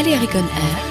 Balearic on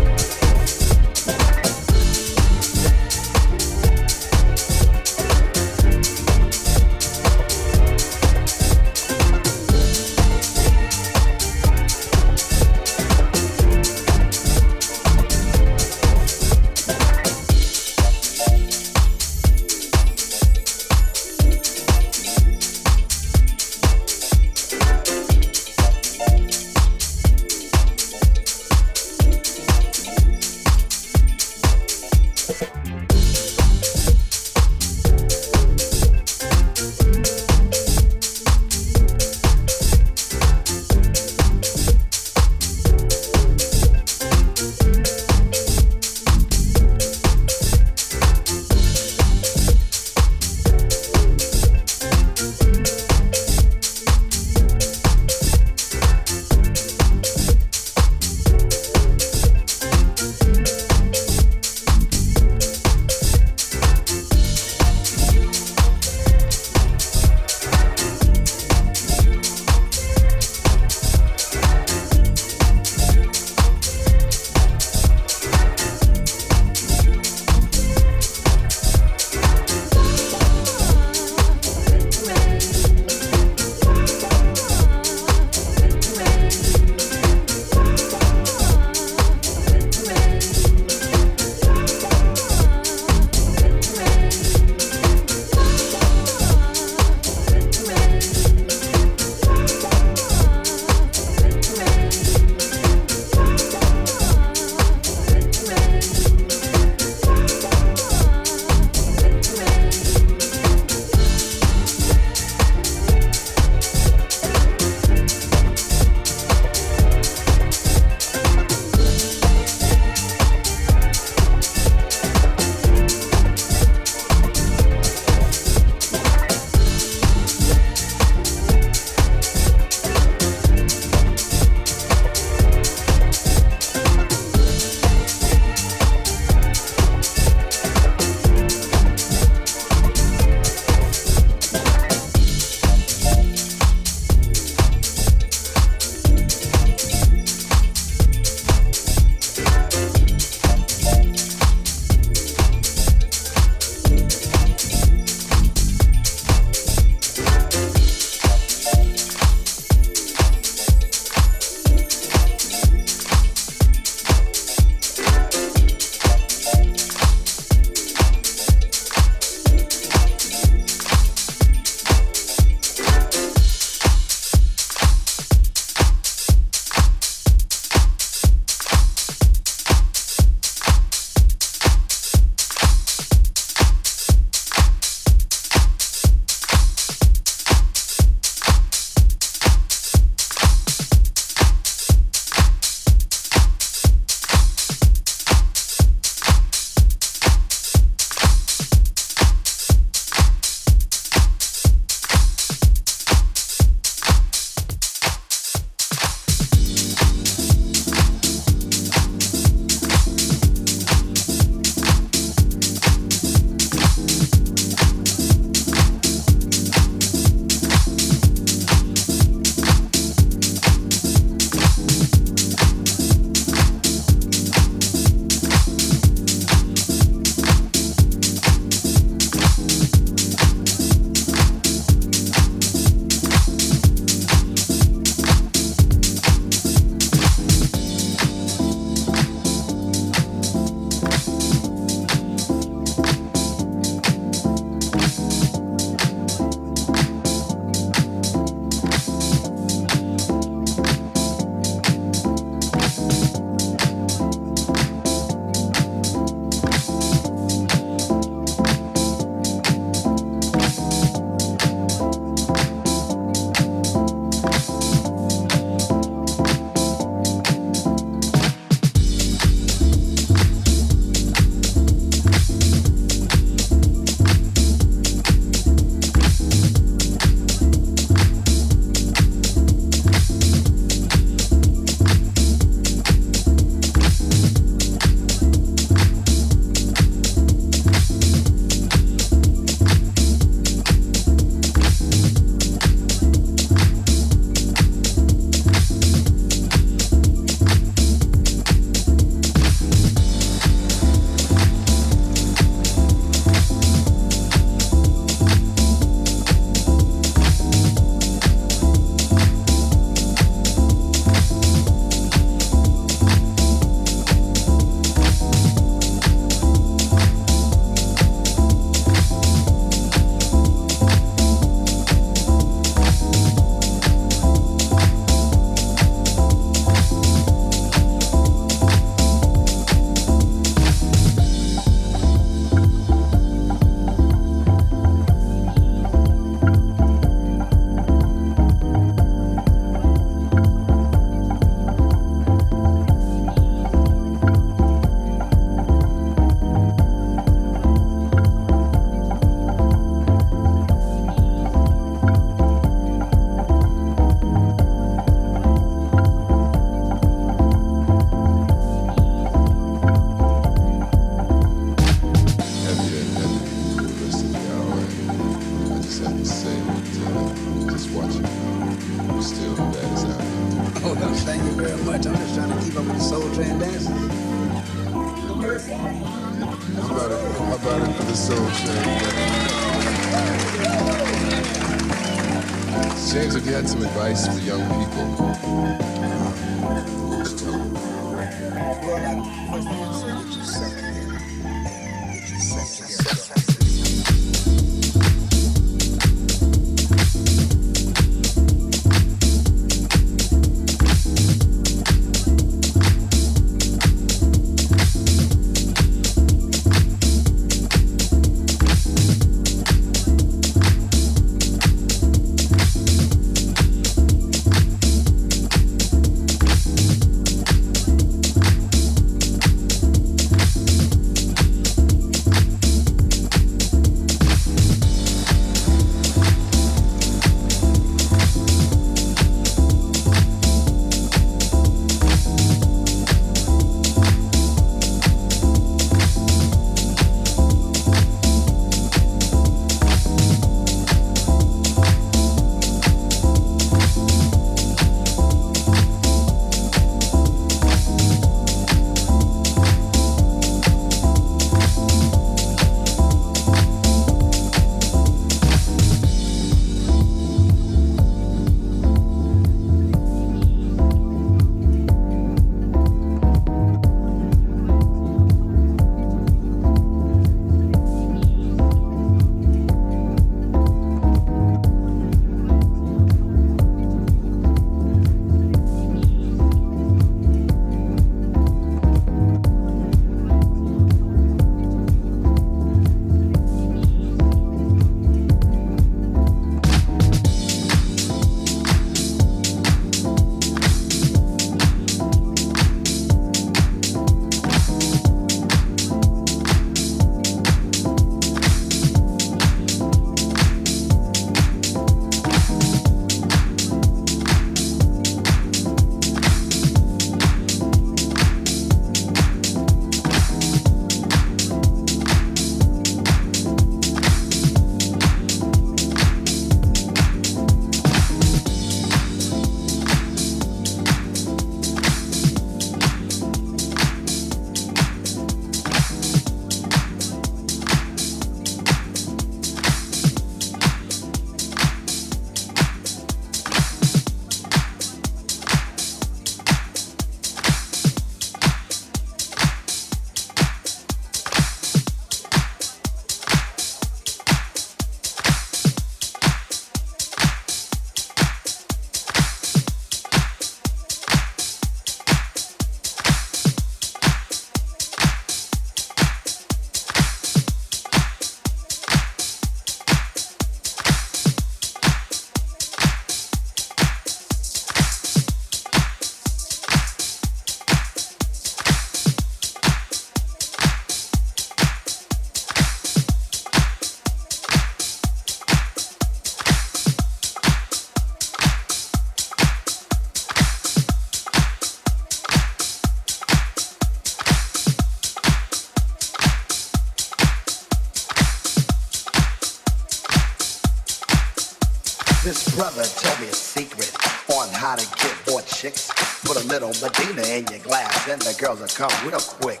girls will come real quick.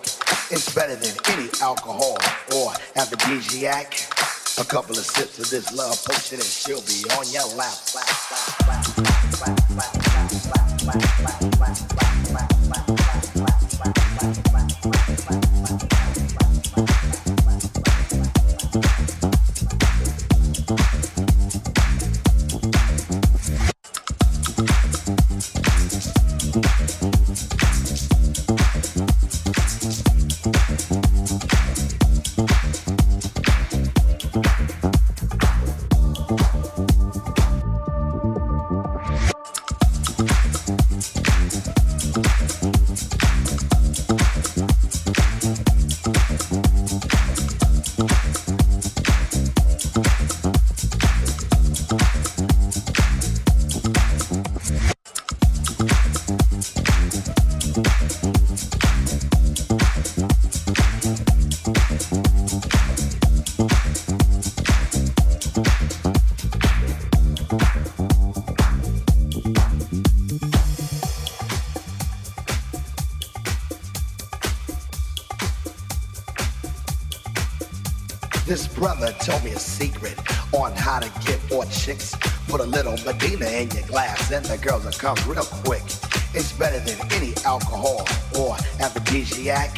It's better than any alcohol or aphrodisiac. A couple of sips of this love potion and she'll be on your lap. Medina in your glass, then the girls will come real quick. It's better than any alcohol or aphrodisiac.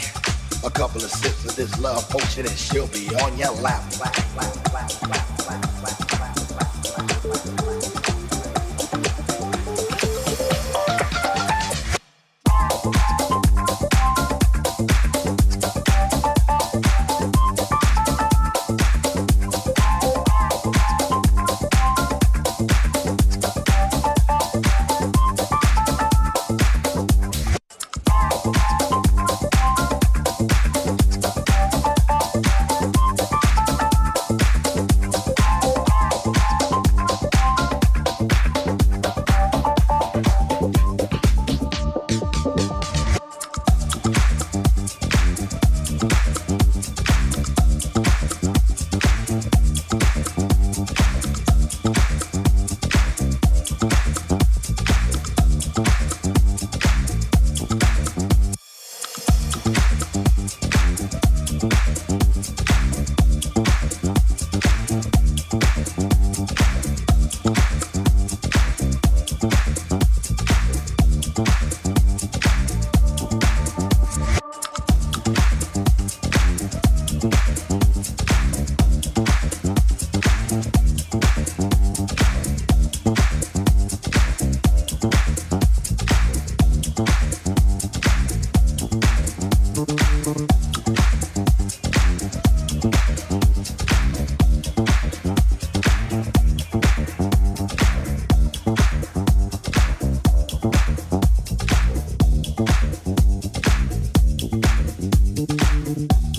A couple of sips of this love potion, and she'll be on your lap, lap, lap, lap. Thank you.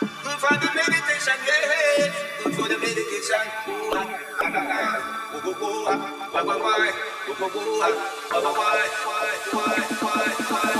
Good for the meditation, yeah. Good for the meditation. Ooh, ah, Why, why, why? Ooh. Why, why, why? Why, why, why? why?